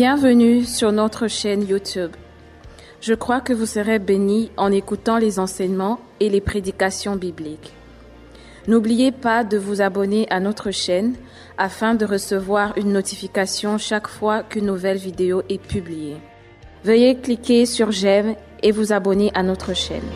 Bienvenue sur notre chaîne YouTube. Je crois que vous serez bénis en écoutant les enseignements et les prédications bibliques. N'oubliez pas de vous abonner à notre chaîne afin de recevoir une notification chaque fois qu'une nouvelle vidéo est publiée. Veuillez cliquer sur j'aime et vous abonner à notre chaîne.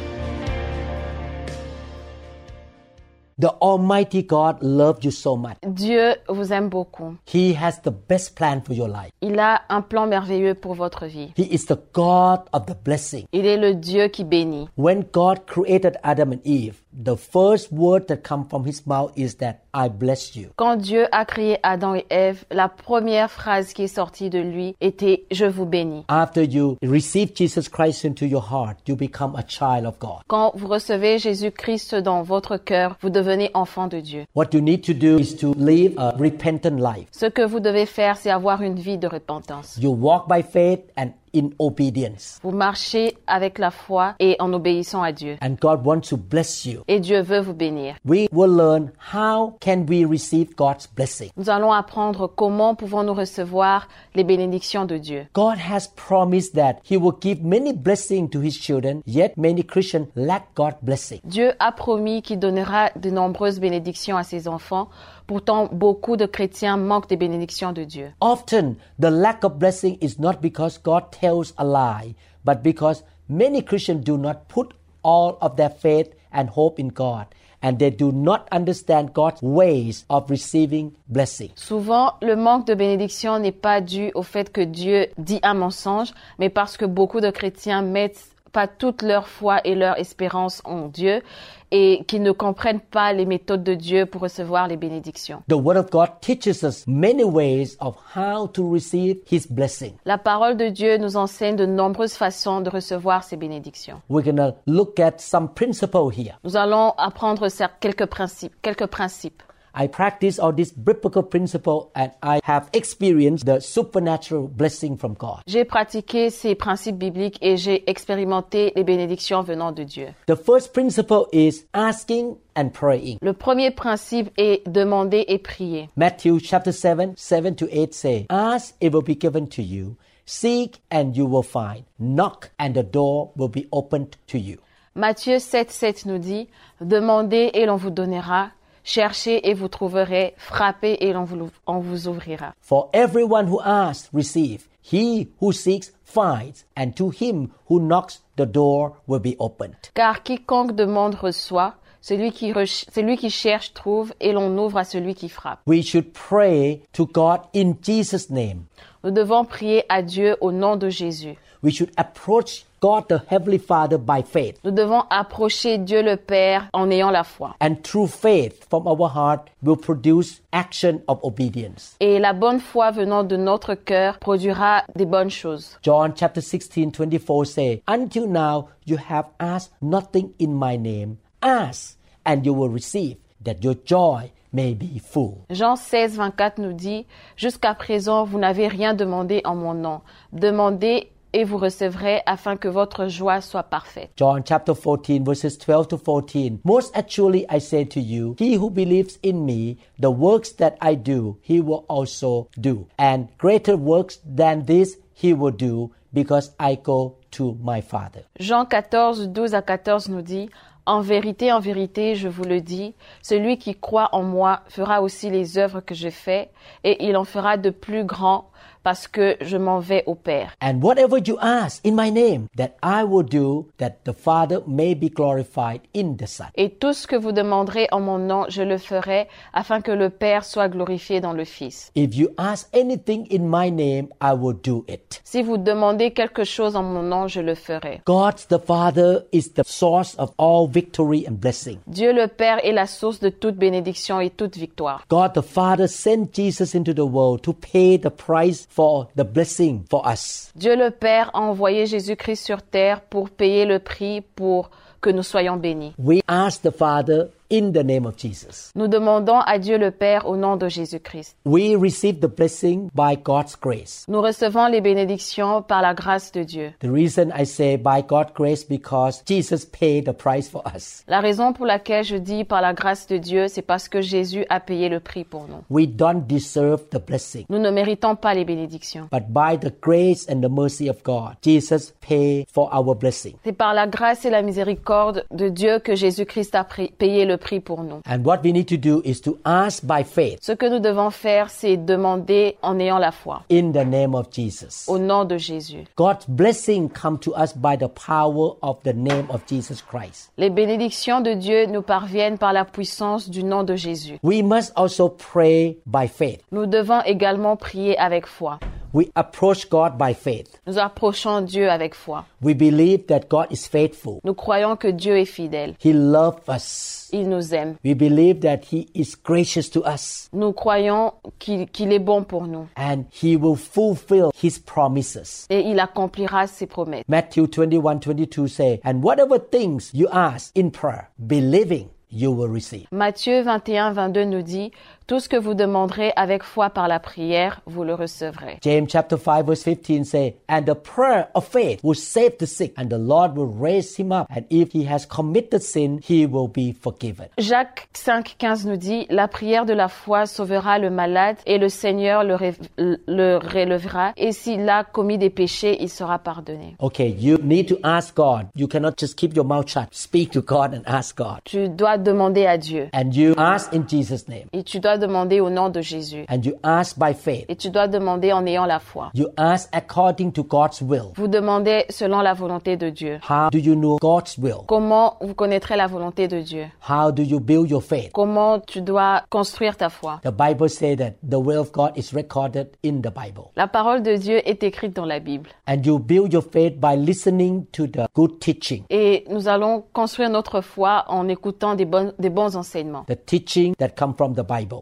The Almighty God loved you so much. Dieu vous aime beaucoup. He has the best plan for your life. Il a un plan merveilleux pour votre vie. He is the God of the blessing. Il est le Dieu qui bénit. When God created Adam and Eve, the first word that come from his mouth is that I bless you. Quand Dieu a créé Adam et Ève, la première phrase qui est sortie de lui était Je vous bénis. After you receive Jesus Christ into your heart, you become a child of God. Quand vous recevez Jésus-Christ dans votre cœur, vous devenez enfant de Dieu. What you need to do is to live a repentant life. Ce que vous devez faire, c'est avoir une vie de repentance. You walk by faith and in obedience. Vous marchez avec la foi et en obéissant à Dieu. And God wants to bless you. Et Dieu veut vous bénir. We will learn how can we receive God's blessing. Nous allons apprendre comment pouvons-nous recevoir les bénédictions de Dieu. God has promised that he will give many blessings to his children, yet many Christians lack God's blessing. Dieu a promis qu'il donnera de nombreuses bénédictions à ses enfants. Pourtant, beaucoup de chrétiens manquent des bénédictions de Dieu. Often, the lack of blessing is not because God tells a lie, but because many Christians do not put all of their faith and hope in God, and they do not understand God's ways of receiving blessing. Souvent, le manque de bénédiction n'est pas dû au fait que Dieu dit un mensonge, mais parce que beaucoup de chrétiens mettent pas toute leur foi et leur espérance en Dieu et qui ne comprennent pas les méthodes de Dieu pour recevoir les bénédictions. The Word of God teaches us many ways of how to receive His blessing. La parole de Dieu nous enseigne de nombreuses façons de recevoir ces bénédictions. We're going to look at some principle here. Nous allons apprendre cer- quelques principes, quelques principes. I practice all this biblical principle and I have experienced the supernatural blessing from God. J'ai pratiqué ces principes bibliques et j'ai expérimenté les bénédictions venant de Dieu. The first principle is asking and praying. Le premier principe est demander et prier. Matthew chapter 7, 7 to 8 say, Ask, it will be given to you. Seek, and you will find. Knock, and the door will be opened to you. Matthieu 7, 7 nous dit, Demandez et l'on vous donnera, cherchez et vous trouverez, frappez et l'on vous, on vous ouvrira. For everyone who asks, receive. He who seeks, finds. And to him who knocks, the door will be opened. Car quiconque demande reçoit, celui qui, celui qui cherche trouve et l'on ouvre à celui qui frappe. We should pray to God in Jesus' name. Nous devons prier à Dieu au nom de Jésus. We should approach God the Heavenly Father by faith. Nous devons approcher Dieu le Père en ayant la foi. And through faith from our heart will produce action of obedience. Et la bonne foi venant de notre cœur produira des bonnes choses. John chapter 16, 24 say, Until now you have asked nothing in my name. Ask and you will receive, that your joy may be full. Jean 16, 24 nous dit, Jusqu'à présent, vous n'avez rien demandé en mon nom. Demandez et vous recevrez afin que votre joie soit parfaite. John chapter 14 verses 12 to 14. Most actually I say to you, he who believes in me, the works that I do, he will also do. And greater works than this he will do because I go to my Father. Jean 14, 12 à 14 nous dit, En vérité, en vérité, je vous le dis, celui qui croit en moi fera aussi les œuvres que je fais, et il en fera de plus grands, parce que je m'en vais au Père. And whatever you ask in my name, that I will do, that the Father may be glorified in the Son. Et tout ce que vous demanderez en mon nom, je le ferai, afin que le Père soit glorifié dans le Fils. If you ask anything in my name, I will do it. Si vous demandez quelque chose en mon nom, je le ferai. God the Father is the source of all victory and blessing. Dieu le Père est la source de toute bénédiction et toute victoire. God the Father sent Jesus into the world to pay the price for the blessing for us. Dieu le Père a envoyé Jésus-Christ sur terre pour payer le prix pour que nous soyons bénis. We ask the Father in the name of Jesus. Nous demandons à Dieu le Père au nom de Jésus-Christ. We receive the blessing by God's grace. Nous recevons les bénédictions par la grâce de Dieu. The reason I say by God's grace because Jesus paid the price for us. La raison pour laquelle je dis par la grâce de Dieu, c'est parce que Jésus a payé le prix pour nous. We don't deserve the blessing, Nous ne méritons pas les bénédictions. but by the grace and the mercy of God, Jesus paid for our blessing. C'est par la grâce et la miséricorde de Dieu que Jésus-Christ a payé le prix pour nous. And what we need to do is to ask by faith Ce que nous devons faire, c'est demander en ayant la foi, in the name of Jesus. au nom de Jésus. God's blessing come to us by the power of the name of Jesus Christ. Les bénédictions de Dieu nous parviennent par la puissance du nom de Jésus. We must also pray by faith. Nous devons également prier avec foi. We approach God by faith. Nous approchons Dieu avec foi. We believe that God is faithful. Nous croyons que Dieu est fidèle. He loves us. Il nous aime. We believe that He is gracious to us Nous croyons qu'il qu'il est bon pour nous. and He will fulfill His promises. Et il accomplira ses promesses. Matthew 21 22 say, And whatever things you ask in prayer, believing, you will receive. Matthieu 21, 22 nous dit, Tout ce que vous demanderez avec foi par la prière, vous le recevrez. James chapter 5 verse 15 say, And the prayer of faith will save the sick, and the Lord will raise him up, and if he has committed sin, he will be forgiven. Jacques 5, 15 nous dit, La prière de la foi sauvera le malade et le Seigneur le, ré- le relèvera. Et s'il a commis des péchés, il sera pardonné. Okay, you need to ask God. You cannot just keep your mouth shut. Speak to God and ask God. Tu dois demander à Dieu. And you ask in Jesus' name. Et tu dois demander au nom de Jésus. And you ask by faith. Et tu dois demander en ayant la foi. You ask according to God's will. Vous demandez selon la volonté de Dieu. How do you know God's will? Comment vous connaîtrez la volonté de Dieu? How do you build your faith? Comment tu dois construire ta foi? The Bible says that the will of God is recorded in the Bible. La parole de Dieu est écrite dans la Bible. And you build your faith by listening to the good teaching, Et nous allons construire notre foi en écoutant des, bonnes- des bons enseignements. the teaching that come from the Bible.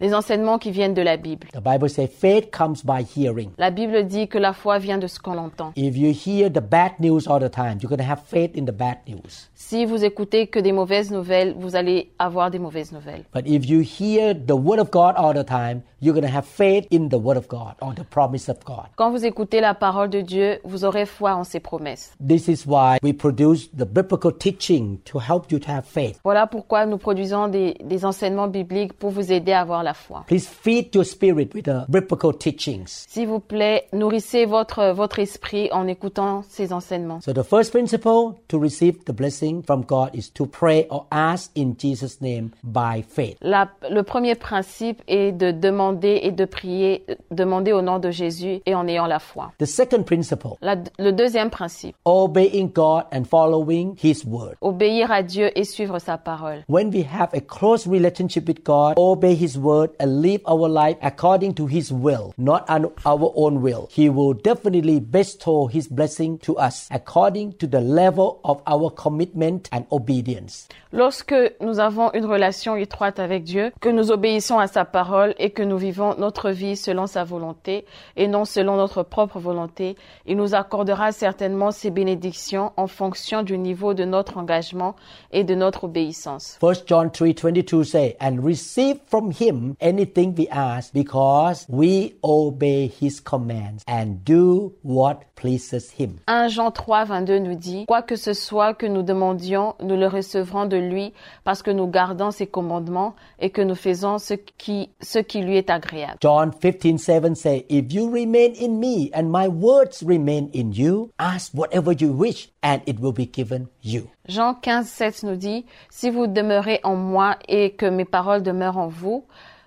Les enseignements qui viennent de la Bible. The Bible says faith comes by hearing. La Bible dit que la foi vient de ce qu'on entend. If you hear the bad news all the time, you're going to have faith in the bad news. Si vous écoutez que des mauvaises nouvelles, vous allez avoir des mauvaises nouvelles. But if you hear the word of God all the time, you're going to have faith in the word of God or the promise of God. Quand vous écoutez la parole de Dieu, vous aurez foi en ses promesses. This is why we produce the biblical teaching to help you to have faith. Voilà pourquoi nous produisons des, des enseignements bibliques pour vous aider à avoir la foi. Please feed your spirit with the biblical teachings. S'il vous plaît, nourrissez votre, votre esprit en écoutant ces enseignements. So the first principle to receive the blessing from God is to pray or ask in Jesus' name by faith. La- le premier principe est de demander et de prier, demander au nom de Jésus et en ayant la foi. The second principle, La- le deuxième principe, obeying God and following His word. obéir à Dieu et suivre sa parole. When we have a close relationship with God, obey His word and live our life according to His will, not on our own will, He will definitely bestow His blessing to us according to the level of our commitment and obedience. Lorsque nous avons une relation étroite avec Dieu, que nous obéissons à sa parole et que nous vivons notre vie selon sa volonté et non selon notre propre volonté, il nous accordera certainement ses bénédictions en fonction du niveau de notre engagement et de notre obéissance. 1 John 3:22 say, "And receive from him anything we ask, because we obey his commands and do what pleases him." 1 Jean 3, 22 nous dit, Quoi que ce soit que nous demandions, nous le recevrons de lui parce que nous gardons ses commandements et que nous faisons ce qui, ce qui lui est agréable. John 15:7 say, "If you remain in me and my words remain in you, ask whatever you wish and it will be given you." Jean 15, 7 nous dit, Si vous demeurez en moi et que mes paroles demeurent en vous,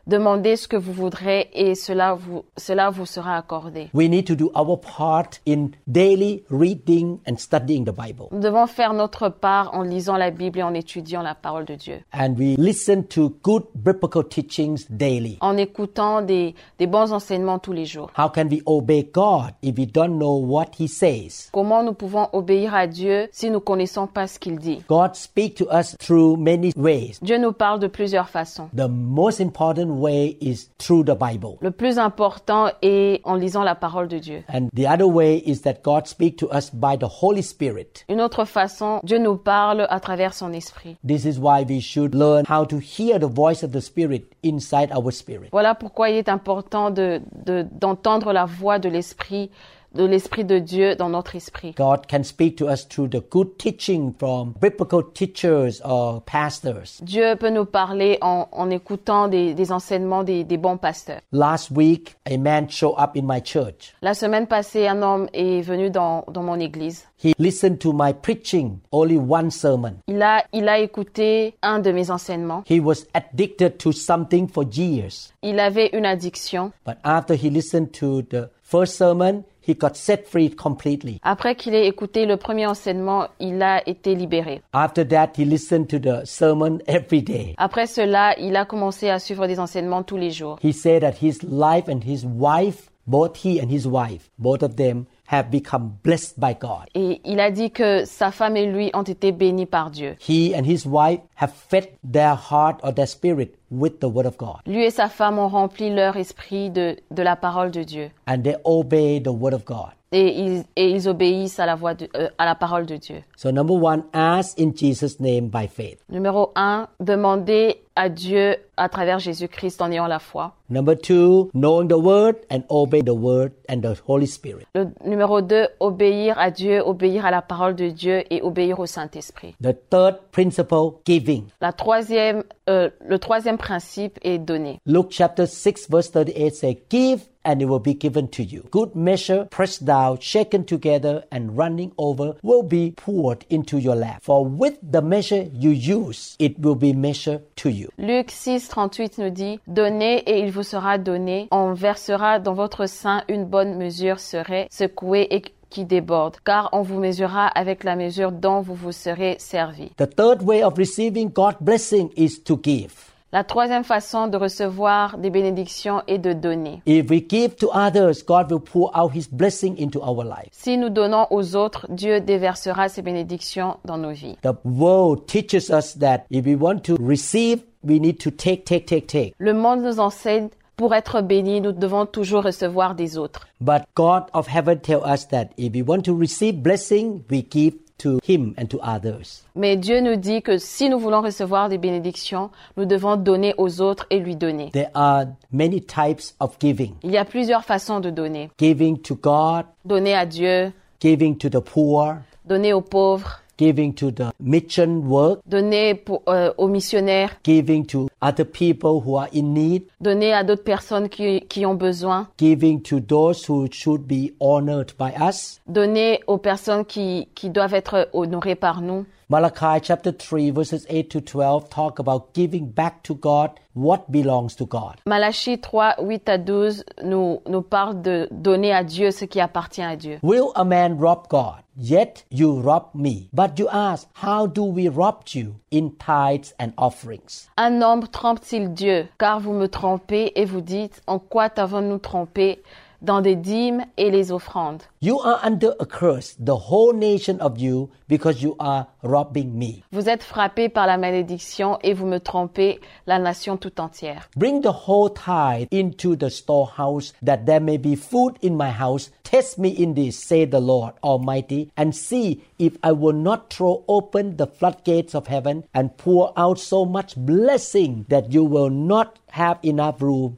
demandez ce que vous voudrez et cela vous, cela vous sera accordé. We need to do our part in daily reading and studying the Bible. Nous devons faire notre part en lisant la Bible et en étudiant la parole de Dieu. And we listen to good biblical teachings daily. en écoutant des, des bons enseignements tous les jours. How can we obey God if we don't know what He says? Comment nous pouvons obéir à Dieu si nous connaissons pas ce qu'il dit? God speaks to us through many ways. Dieu nous parle de plusieurs façons. The most important way is through the Bible. Le plus important est en lisant la parole de Dieu. And the other way is that God speaks to us by the Holy Spirit. Une autre façon, Dieu nous parle à travers son esprit. This is why we should learn how to hear the voice of the Spirit inside our spirit. Voilà pourquoi il est important de, de- d'entendre la voix de l'esprit, de l'esprit de Dieu dans notre esprit. God can speak to us through the good teaching from biblical teachers or pastors. Dieu peut nous parler en, en écoutant des, des enseignements des, des bons pasteurs. Last week, a man showed up in my church. La semaine passée, un homme est venu dans, dans mon église. He listened to my preaching, only one sermon. Il a, il a écouté un de mes enseignements. He was addicted to something for years. Il avait une addiction. But after he listened to the first sermon, he got set free completely. Après qu'il ait écouté le premier enseignement, il a été libéré. After that, he listened to the sermon every day. Après cela, il a commencé à suivre des enseignements tous les jours. He said that his life and his wife, both he and his wife, both of them have become blessed by God. Et il a dit que sa femme et lui ont été bénis par Dieu. He and his wife have fed their heart or their spirit with the word of God. Lui et sa femme ont rempli leur esprit de, de la parole de Dieu. And they obey the word of God. Et ils, et ils obéissent à la, voix de- euh, à la parole de Dieu. So number one, ask in Jesus' name by faith. Numéro un, demander à Dieu à travers Jésus-Christ en ayant la foi. Number two, knowing the word and obey the word and the Holy Spirit. Le numéro deux, obéir à Dieu, obéir à la parole de Dieu et obéir au Saint-Esprit. The third principle, giving. La troisième, euh, le troisième principe est donner. Luke chapter 6 verse 38 says, Give and it will be given to you. Good measure, pressed down, shaken together, and running over will be poured into your lap. For with the measure you use, it will be measured to you. Luc 6, 38 nous dit, Donnez et il vous sera donné. On versera dans votre sein une bonne mesure serait secouée et qui déborde, car on vous mesurera avec la mesure dont vous vous serez servi. The third way of receiving God's blessing is to give. La troisième façon de recevoir des bénédictions est de donner. If we give to others, God will pour out His blessing into our life. Si nous donnons aux autres, Dieu déversera ses bénédictions dans nos vies. The world teaches us that if we want to receive, we need to take, take, take, take. Le monde nous enseigne, pour être bénis, nous devons toujours recevoir des autres. But God of heaven tells us that if we want to receive blessing, we give to Him and to others. Mais Dieu nous dit que si nous voulons recevoir des bénédictions, nous devons donner aux autres et lui donner. There are many types of giving. Il y a plusieurs façons de donner. Giving to God, Donner à Dieu, giving to the poor, donner aux pauvres, giving to the mission work, donner pour- euh, aux missionnaires, giving to other people who are in need, donner à d'autres personnes qui, qui ont besoin, giving to those who should be honored by us. donner aux personnes qui, qui doivent être honorées par nous. Malachi chapter 3 verses 8 to 12 talk about giving back to God what belongs to God. Malachie 3, 8 à 12 nous, nous parle de donner à Dieu ce qui appartient à Dieu. Will a man rob God? Yet you rob me. But you ask, how do we rob you? In tithes and offerings. Un homme trompe-t-il Dieu? Car vous me trompez et vous dites, en quoi t'avons-nous trompé? Dans des dîmes et les offrandes. You are under a curse, the whole nation of you, because you are robbing me. Vous êtes frappés par la malédiction et vous me trompez, la nation tout entière. Bring the whole tithe into the storehouse, that there may be food in my house. Test me in this, said the Lord Almighty, and see if I will not throw open the floodgates of heaven and pour out so much blessing that you will not have enough room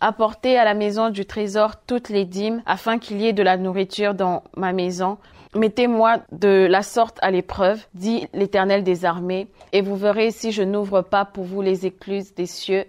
Apportez à la maison du trésor toutes les dîmes, afin qu'il y ait de la nourriture dans ma maison. Mettez-moi de la sorte à l'épreuve, dit l'Éternel des armées, et vous verrez si je n'ouvre pas pour vous les écluses des cieux,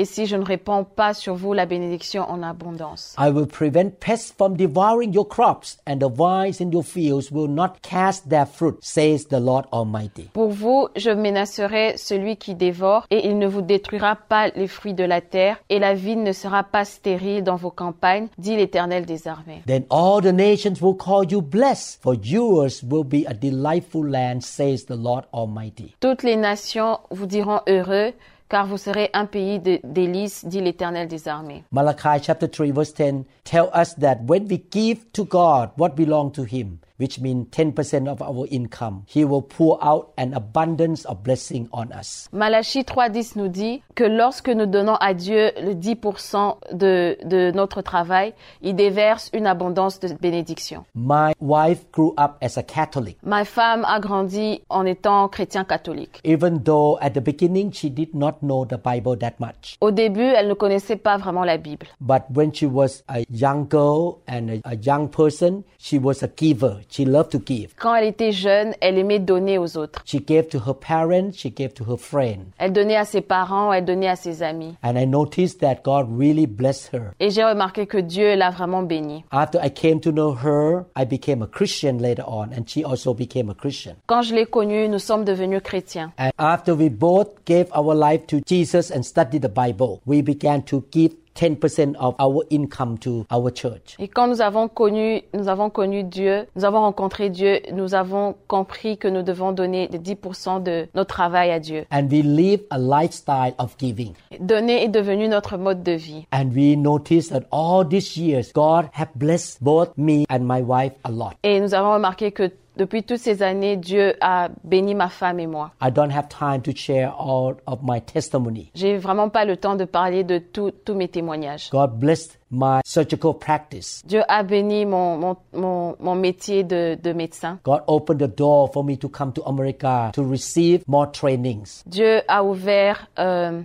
et si je ne répands pas sur vous la bénédiction en abondance. I will prevent pests from devouring your crops, and the vines in your fields will not cast their fruit, says the Lord Almighty. Pour vous, je menacerai celui qui dévore, et il ne vous détruira pas les fruits de la terre, et la vigne ne sera pas stérile dans vos campagnes, dit l'Éternel des armées. Then all the nations will call you blessed, for yours will be a delightful land, says the Lord Almighty. Toutes les nations vous diront heureux, car vous serez un pays délices, dit l'Éternel des armées. Malachi chapter 3 verse 10 tell us that when we give to God what belongs to him, which means 10% of our income, he will pour out an abundance of blessing on us. Malachie 3.10 nous dit que lorsque nous donnons à Dieu le 10% de, de notre travail, il déverse une abondance de bénédictions. My wife grew up as a Catholic. Ma femme a grandi en étant chrétien catholique. Even though at the beginning she did not know the Bible that much. Au début, elle ne connaissait pas vraiment la Bible. But when she was a young girl and a, a young person, she was a giver. She loved to give. Quand elle était jeune, elle aimait donner aux autres. She gave to her parents, she gave to her friends. Elle donnait à ses parents, elle donnait à ses amis. And I noticed that God really blessed her. Et j'ai remarqué que Dieu l'a vraiment bénie. After I came to know her, I became a Christian later on, and she also became a Christian. Quand je l'ai connue, nous sommes devenus chrétiens. And after we both gave our life to Jesus and studied the Bible, we began to give 10% of our income to our church. Et quand nous avons connu, nous avons connu Dieu, nous avons rencontré Dieu, nous avons compris que nous devons donner les 10% de notre travail à Dieu. And we live a lifestyle of giving. Donner est devenu notre mode de vie. And we noticed that all these years, God have blessed both me and my wife a lot. Et nous avons remarqué que depuis toutes ces années, Dieu a béni ma femme et moi. I don't have time to share all of my testimony. J'ai vraiment pas le temps de parler de tous mes témoignages. God blessed my surgical practice. Dieu a béni mon, mon, mon, mon métier de, de médecin. God opened the door for me to come to America to receive more trainings. Dieu a ouvert, euh,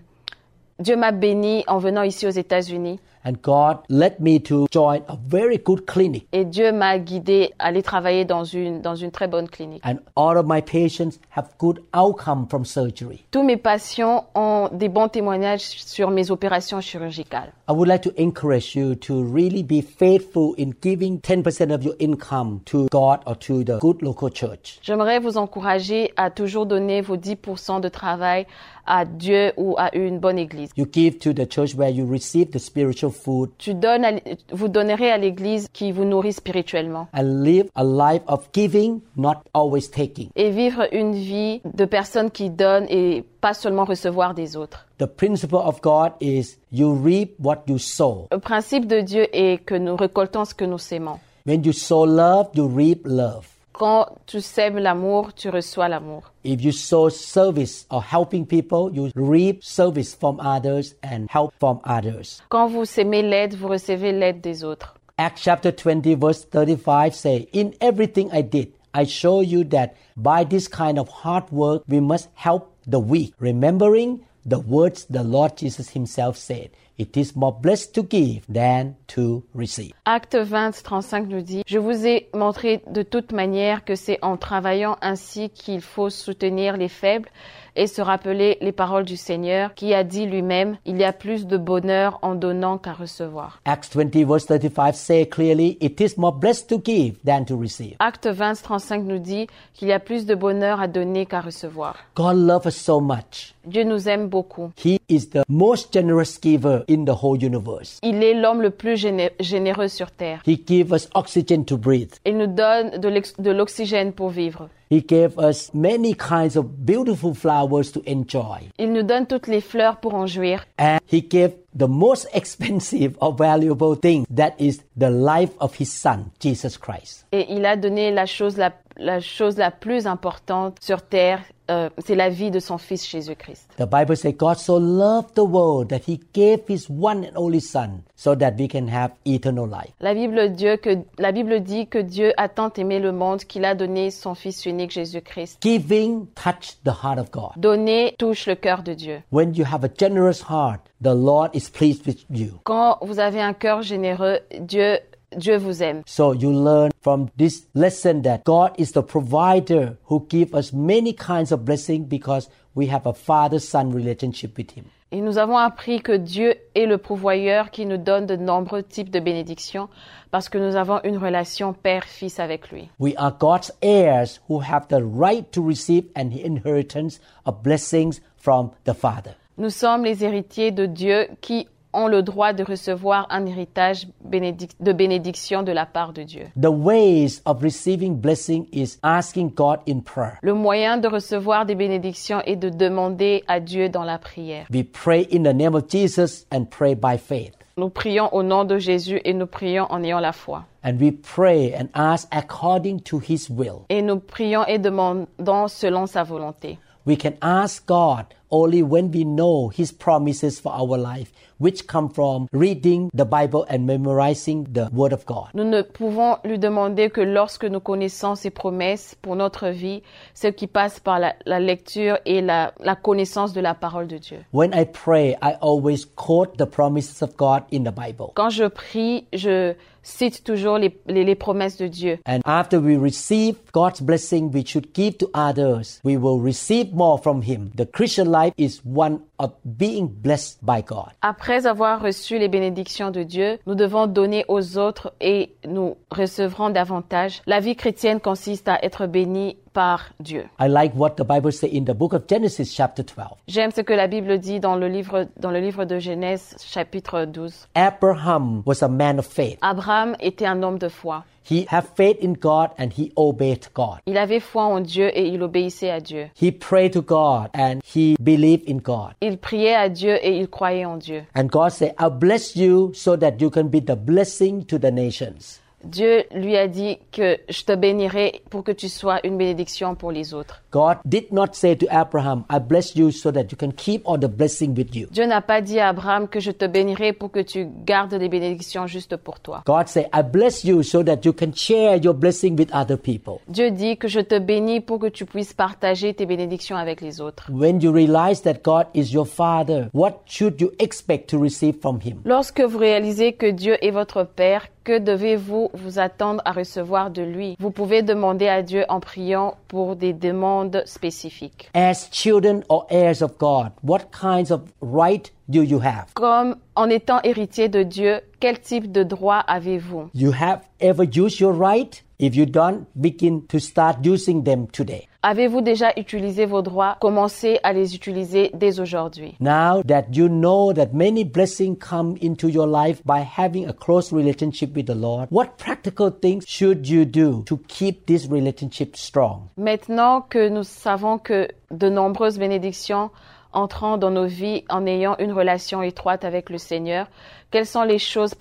Dieu m'a béni en venant ici aux États-Unis. And God led me to join a very good clinic. Et Dieu m'a guidé à aller travailler dans une, dans une très bonne clinique. And all of my patients have good outcome from surgery. Tous mes patients ont des bons témoignages sur mes opérations chirurgicales. I would like to encourage you to really be faithful in giving 10% of your income to God or to the good local church. J'aimerais vous encourager à toujours donner vos 10% de travail à Dieu ou à une bonne église. You give to the church where you receive the spiritual food Tu donnes à vous donnerez à l'église qui vous nourrit spirituellement and live a life of giving, not always taking. et vivre une vie de personnes qui donnent et pas seulement recevoir des autres. The principle of God is you reap what you sow. Le principe de Dieu est que nous récoltons ce que nous sémons. When you sow love, you reap love. Quand tu sèmes l'amour, tu reçois l'amour. If you sow service or helping people, you reap service from others and help from others. Quand vous sémez l'aide, vous recevez l'aide des autres. Acts chapter 20 verse 35 say, In everything I did, I show you that by this kind of hard work we must help the weak, remembering the words the Lord Jesus himself said, It is more blessed to give than to receive. Acte 20, 35 nous dit, Je vous ai montré de toute manière que c'est en travaillant ainsi qu'il faut soutenir les faibles et se rappeler les paroles du Seigneur qui a dit lui-même, Il y a plus de bonheur en donnant qu'à recevoir. Acts 20 verse 35 say clearly, It is more blessed to give than to receive. Acte 20, 35 nous dit qu'il y a plus de bonheur à donner qu'à recevoir. God loves us so much. Dieu nous aime beaucoup. He is the most generous giver in the whole universe. Il est l'homme le plus géné- généreux sur terre. He gives us oxygen to breathe. Il nous donne de l'oxygène pour vivre. He gave us many kinds of beautiful flowers to enjoy. Il nous donne toutes les fleurs pour en jouir. And he gave the most expensive or valuable thing that is the life of his son, Jesus Christ. Et il a donné la chose la, la chose la plus importante sur terre, euh, c'est la vie de son fils Jésus-Christ. The Bible says God so loved the world that he gave his one and only son so that we can have eternal life. La Bible, Dieu, que, la Bible dit que Dieu a tant aimé le monde qu'il a donné son fils unique Jésus-Christ. Giving touched the heart of God. Donner touche le cœur de Dieu. When you have a generous heart, the Lord is pleased with you. Quand vous avez un cœur généreux, Dieu, Dieu vous aime. So you learn from this lesson that God is the provider who gives us many kinds of blessing because we have a father-son relationship with him. Et nous avons appris que Dieu est le pourvoyeur qui nous donne de nombreux types de bénédictions parce que nous avons une relation père-fils avec lui. We are God's heirs who have the right to receive an inheritance of blessings from the Father. Nous sommes les héritiers de Dieu qui ont le droit de recevoir un héritage de bénédiction de la part de Dieu. The ways of receiving blessing is asking God in prayer. Le moyen de recevoir des bénédictions est de demander à Dieu dans la prière. We pray in the name of Jesus and pray by faith. Nous prions au nom de Jésus et nous prions en ayant la foi. And we pray and ask according to his will. Et nous prions et demandons selon sa volonté. We can ask God only when we know his promises for our life, which come from reading the Bible and memorizing the word of God. Nous ne pouvons lui demander que lorsque nous connaissons ses promesses pour notre vie, ce qui passe par la, la lecture et la, la connaissance de la parole de Dieu. When I pray, I always quote the promises of God in the Bible. Quand je prie, je cite toujours les, les, les promesses de Dieu. And after we receive God's blessing, we should give to others. We will receive more from Him. The Christian life is one of being blessed by God. Après avoir reçu les bénédictions de Dieu, nous devons donner aux autres et nous recevrons davantage. La vie chrétienne consiste à être béni par Dieu. I like what the Bible says in the book of Genesis, chapter 12. J'aime ce que la Bible dit dans le livre, dans le livre de Genèse, chapitre 12. Abraham was a man of faith. Abraham était un homme de foi. He had faith in God and he obeyed God. Il avait foi en Dieu et il obéissait à Dieu. He prayed to God and he believed in God. Il priait à Dieu et il croyait en Dieu. And God said, I'll bless you so that you can be the blessing to the nations. Dieu lui a dit que je te bénirai pour que tu sois une bénédiction pour les autres. God did not say to Abraham, I bless you so that you can keep all the blessing with you. Dieu n'a pas dit à Abraham que je te bénirai pour que tu gardes les bénédictions juste pour toi. God said, I bless you so that you can share your blessing with other people. Dieu dit que je te bénis pour que tu puisses partager tes bénédictions avec les autres. When you realize that God is your Father, what should you expect to receive from Him? Lorsque vous réalisez que Dieu est votre Père, que devez-vous vous attendre à recevoir de lui Vous pouvez demander à Dieu en priant pour des demandes spécifiques. As children or heirs of God, what kinds of right do you have? Comme en étant héritier de Dieu, quel type de droit avez-vous? You have ever used your right? If you don't, begin to start using them today. Avez-vous déjà utilisé vos droits? Commencez à les utiliser dès aujourd'hui. Now that you know that many blessings come into your life by having a close relationship with the Lord, what practical things should you do to keep this relationship strong? Maintenant que nous savons que de nombreuses bénédictions entrent dans nos vies en ayant une relation étroite avec le Seigneur, quelles sont les choses,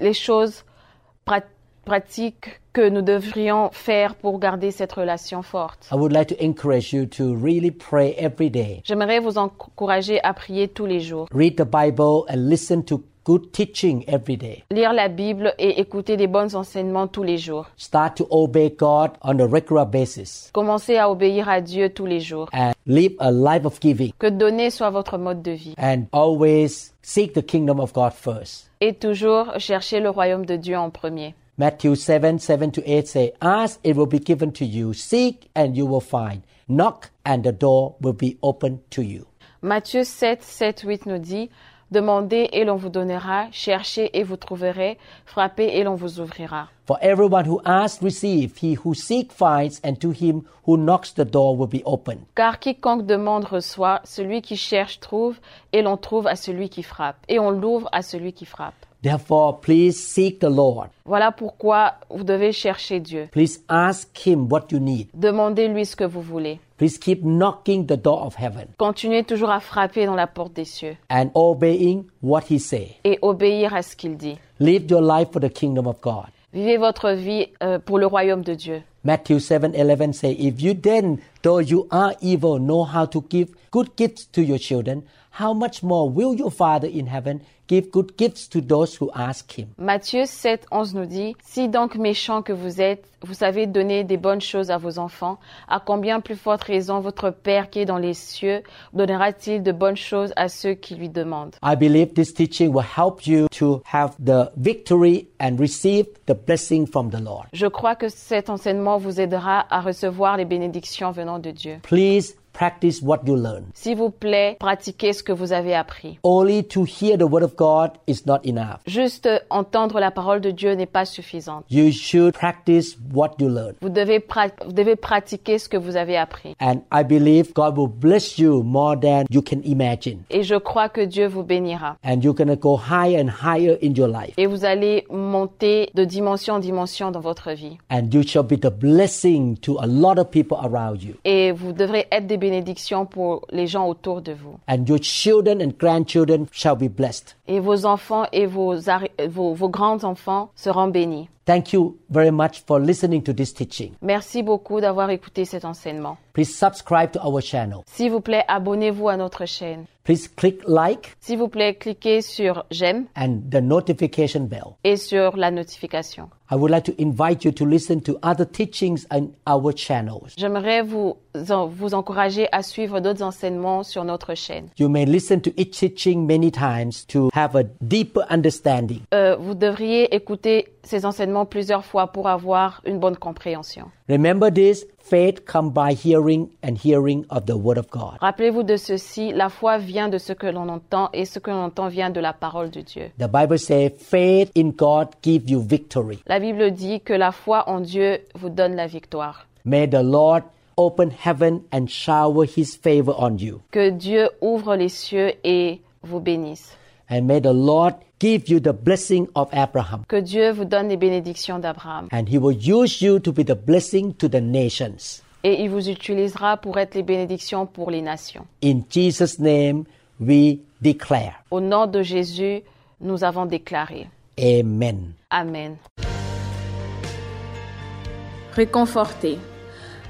les choses pratiques que nous devrions faire pour garder cette relation forte I would like to encourage you to really pray every day. J'aimerais vous encourager à prier tous les jours, Read the Bible and listen to good teaching every day. lire la Bible et écouter des bons enseignements tous les jours. Start to obey God on a regular basis Commencez à obéir à Dieu tous les jours. and live a life of giving Que donner soit votre mode de vie. and always seek the kingdom of God first. Et toujours chercher le royaume de Dieu en premier. Matthew 7 7 to 8 say, Ask, it will be given to you. Seek, and you will find. Knock, and the door will be open to you. Matthieu 7, 7, 8 nous dit Demandez et l'on vous donnera, cherchez et vous trouverez, frappez et l'on vous ouvrira. For everyone who asks, receive. He who seeks, finds. And to him who knocks, the door will be open. Car quiconque demande reçoit, celui qui cherche trouve, et l'on trouve à celui qui frappe, et on l'ouvre à celui qui frappe. Therefore, please seek the Lord. Voilà pourquoi vous devez chercher Dieu. Please ask him what you need. Demandez-lui ce que vous voulez. Please keep knocking the door of heaven Continuez toujours à frapper dans la porte des cieux and obeying what he say. et obéir à ce qu'il dit. Live your life for the kingdom of God. Vivez votre vie euh, pour le royaume de Dieu. Matthew 7:11 say, If you then, though you are evil, know how to give good gifts to your children, how much more will your Father in heaven give good gifts to those who ask him? Matthieu 7, 11 nous dit, Si donc méchants que vous êtes, vous savez donner des bonnes choses à vos enfants, à combien plus forte raison votre Père qui est dans les cieux donnera-t-il de bonnes choses à ceux qui lui demandent? I believe this teaching will help you to have the victory and receive the blessing from the Lord. Je crois que cet enseignement vous aidera à recevoir les bénédictions venant de Dieu. Please practice what you learn. S'il vous plaît, pratiquez ce que vous avez appris. Only to hear the word of God is not enough. Juste entendre la parole de Dieu n'est pas suffisante. You should practice what you learn. Vous devez, pra- vous devez pratiquer ce que vous avez appris. And I believe God will bless you more than you can imagine. Et je crois que Dieu vous bénira. And you're to go higher and higher in your life. Et vous allez monter de dimension en dimension dans votre vie. And you shall be the blessing to a lot of people around you. Et vous devrez être des bénédictions pour les gens autour de vous. And your children and grandchildren shall be blessed. Et vos enfants et vos, vos, vos grands-enfants seront bénis. Thank you very much for listening to this teaching. Merci beaucoup d'avoir écouté cet enseignement. Please subscribe to our channel. S'il vous plaît, abonnez-vous à notre chaîne. Please click like S'il vous plaît, cliquez sur j'aime and the notification bell. et sur la notification. I would like to invite you to listen to other teachings on our channels. J'aimerais vous, en- vous encourager à suivre d'autres enseignements sur notre chaîne. You may listen to each teaching many times to have a deeper understanding. Euh, vous devriez écouter ces enseignements plusieurs fois pour avoir une bonne compréhension. Remember this faith comes by hearing and hearing of the word of God. Rappelez-vous de ceci, la foi vient de ce que l'on entend et ce que l'on entend vient de la parole de Dieu. The Bible says faith in God gives you victory. La Bible dit que la foi en Dieu vous donne la victoire. May the Lord open heaven and shower his favor on you. Que Dieu ouvre les cieux et vous bénisse. And may the Lord give you the blessing of Abraham. Que Dieu vous donne les bénédictions d'Abraham. And he will use you to be the blessing to the nations. Et il vous utilisera pour être les bénédictions pour les nations. In Jesus' name we declare. Au nom de Jésus, nous avons déclaré. Amen. Amen. Réconforté.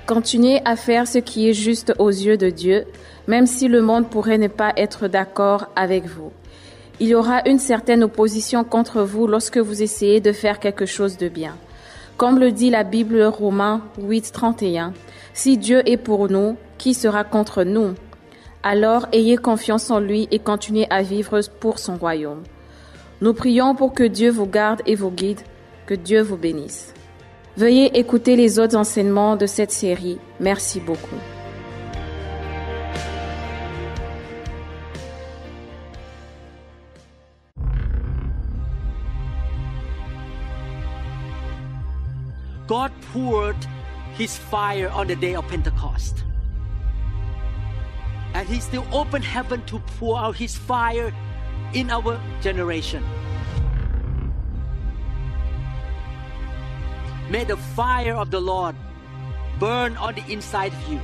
Continuez à faire ce qui est juste aux yeux de Dieu, même si le monde pourrait ne pas être d'accord avec vous. Il y aura une certaine opposition contre vous lorsque vous essayez de faire quelque chose de bien. Comme le dit la Bible Romains 8, 31, si Dieu est pour nous, qui sera contre nous? Alors ayez confiance en lui et continuez à vivre pour son royaume. Nous prions pour que Dieu vous garde et vous guide, que Dieu vous bénisse. Veuillez écouter les autres enseignements de cette série. Merci beaucoup. Poured his fire on the day of Pentecost. And he still opened heaven to pour out his fire in our generation. May the fire of the Lord burn on the inside of you.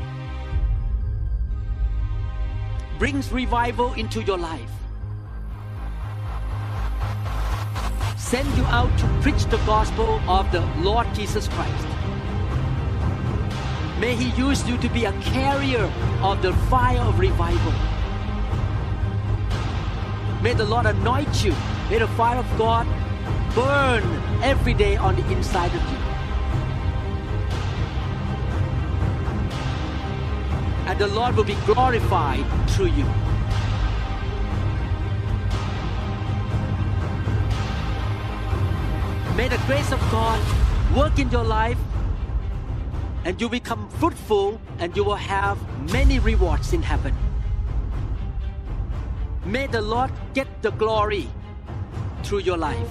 Brings revival into your life. Send you out to preach the gospel of the Lord Jesus Christ. May He use you to be a carrier of the fire of revival. May the Lord anoint you. May the fire of God burn every day on the inside of you. And the Lord will be glorified through you. May the grace of God work in your life and you become fruitful and you will have many rewards in heaven. May the Lord get the glory through your life.